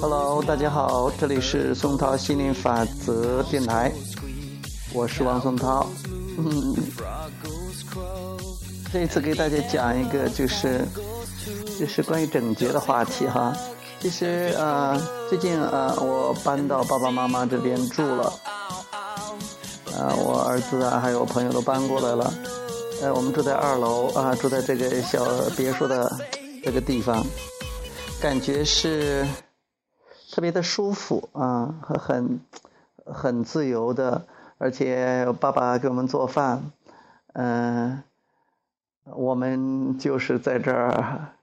Hello，大家好，这里是松涛心灵法则电台，我是王松涛。嗯，这一次给大家讲一个，就是就是关于整洁的话题哈。其实呃，最近呃，我搬到爸爸妈妈这边住了，啊，我儿子啊，还有我朋友都搬过来了。呃，我们住在二楼啊，住在这个小别墅的这个地方，感觉是特别的舒服啊，很很自由的，而且爸爸给我们做饭，嗯，我们就是在这儿，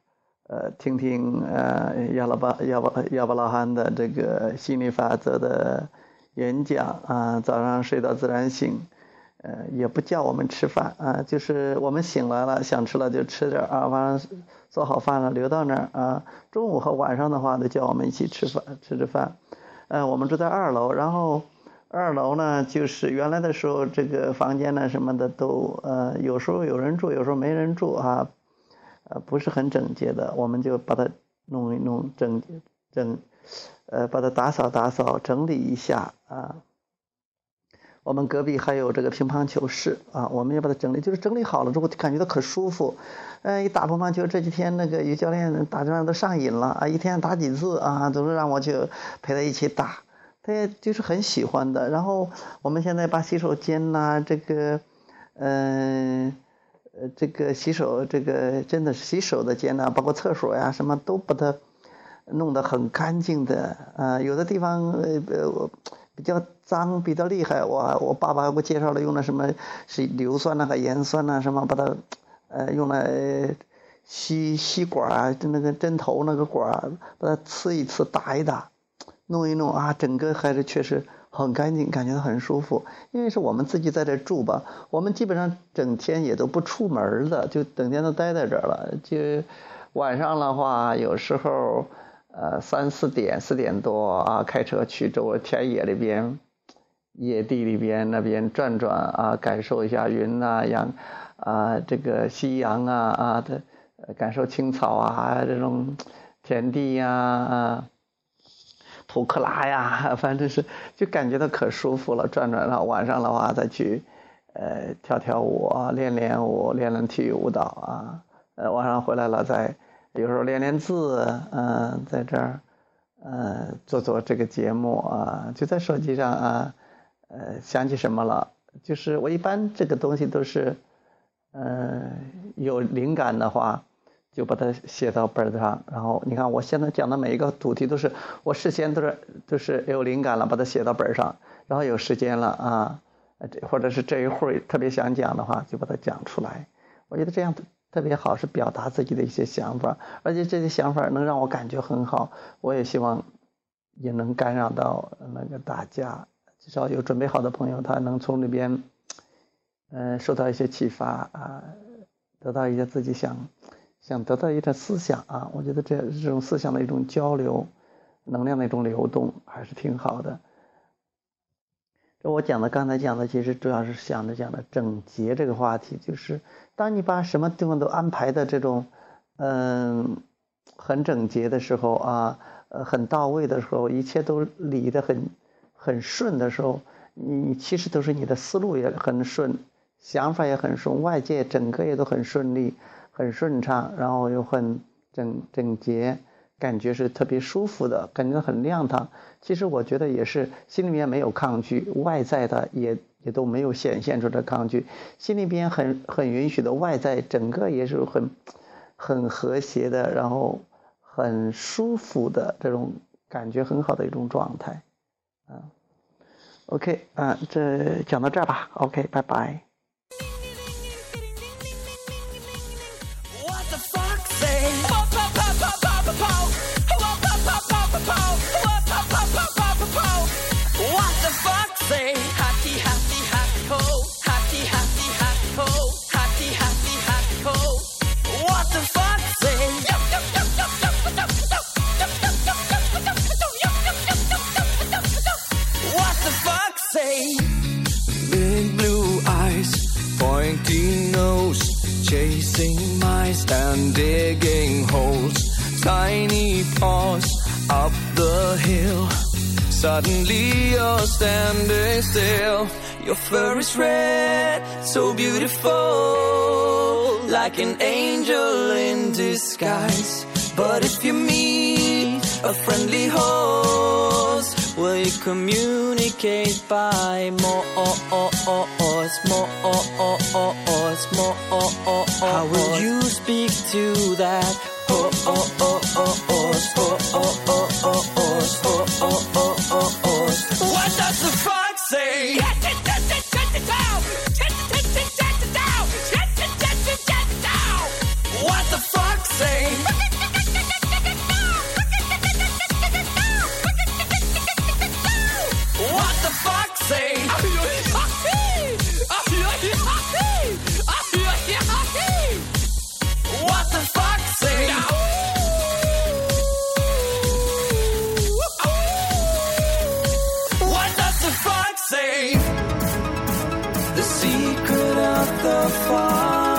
呃，听听呃亚拉巴亚巴亚巴拉罕的这个心理法则的演讲啊，早上睡到自然醒。呃，也不叫我们吃饭啊，就是我们醒来了，想吃了就吃点啊，晚上做好饭了留到那儿啊。中午和晚上的话，都叫我们一起吃饭，吃吃饭。呃，我们住在二楼，然后二楼呢，就是原来的时候，这个房间呢什么的都呃，有时候有人住，有时候没人住啊，呃，不是很整洁的，我们就把它弄一弄整洁整，呃，把它打扫打扫，整理一下啊。我们隔壁还有这个乒乓球室啊，我们也把它整理，就是整理好了之后感觉到可舒服。嗯，一打乒乓球，这几天那个于教练打乒乓都上瘾了啊，一天打几次啊，总是让我去陪他一起打，他也就是很喜欢的。然后我们现在把洗手间呐，这个，嗯，呃，这个洗手这个真的是洗手的间呐，包括厕所呀，什么都把它弄得很干净的啊，有的地方呃。比较脏，比较厉害。我我爸爸给我介绍了，用的什么是硫酸呐和盐酸呐，什么把它，呃，用来吸吸管啊，就那个针头那个管儿，把它刺一刺，打一打，弄一弄啊，整个还是确实很干净，感觉到很舒服。因为是我们自己在这住吧，我们基本上整天也都不出门的，就整天都待在这儿了。就晚上的话，有时候。呃，三四点、四点多啊，开车去这个田野里边、野地里边那边转转啊，感受一下云啊、阳啊、这个夕阳啊啊的，感受青草啊这种田地呀啊，土克拉呀，反正是就感觉到可舒服了。转转了，晚上的话再去呃跳跳舞、练练舞、练练体育舞蹈啊。呃，晚上回来了再。有时候练练字，嗯，在这儿，呃，做做这个节目啊，就在手机上啊，呃，想起什么了，就是我一般这个东西都是，嗯，有灵感的话，就把它写到本子上。然后你看，我现在讲的每一个主题都是我事先都是都是有灵感了，把它写到本上。然后有时间了啊，这或者是这一会儿特别想讲的话，就把它讲出来。我觉得这样特别好，是表达自己的一些想法，而且这些想法能让我感觉很好。我也希望也能感染到那个大家，至少有准备好的朋友，他能从里边，嗯，受到一些启发啊，得到一些自己想想得到一点思想啊。我觉得这这种思想的一种交流，能量的一种流动，还是挺好的。这我讲的刚才讲的，其实主要是想着讲的整洁这个话题，就是当你把什么地方都安排的这种，嗯，很整洁的时候啊，呃，很到位的时候，一切都理得很很顺的时候，你其实都是你的思路也很顺，想法也很顺，外界整个也都很顺利，很顺畅，然后又很整整洁。感觉是特别舒服的，感觉很亮堂。其实我觉得也是心里面没有抗拒，外在的也也都没有显现出的抗拒，心里边很很允许的，外在整个也是很很和谐的，然后很舒服的这种感觉很好的一种状态。啊，OK，啊，这讲到这儿吧，OK，拜拜。Oh. Tiny paws up the hill. Suddenly you're standing still. Your fur is red, so beautiful, like an angel in disguise. But if you meet a friendly host, will you communicate by more, more, more? How will you speak to that horse? Oh. secret of the fall.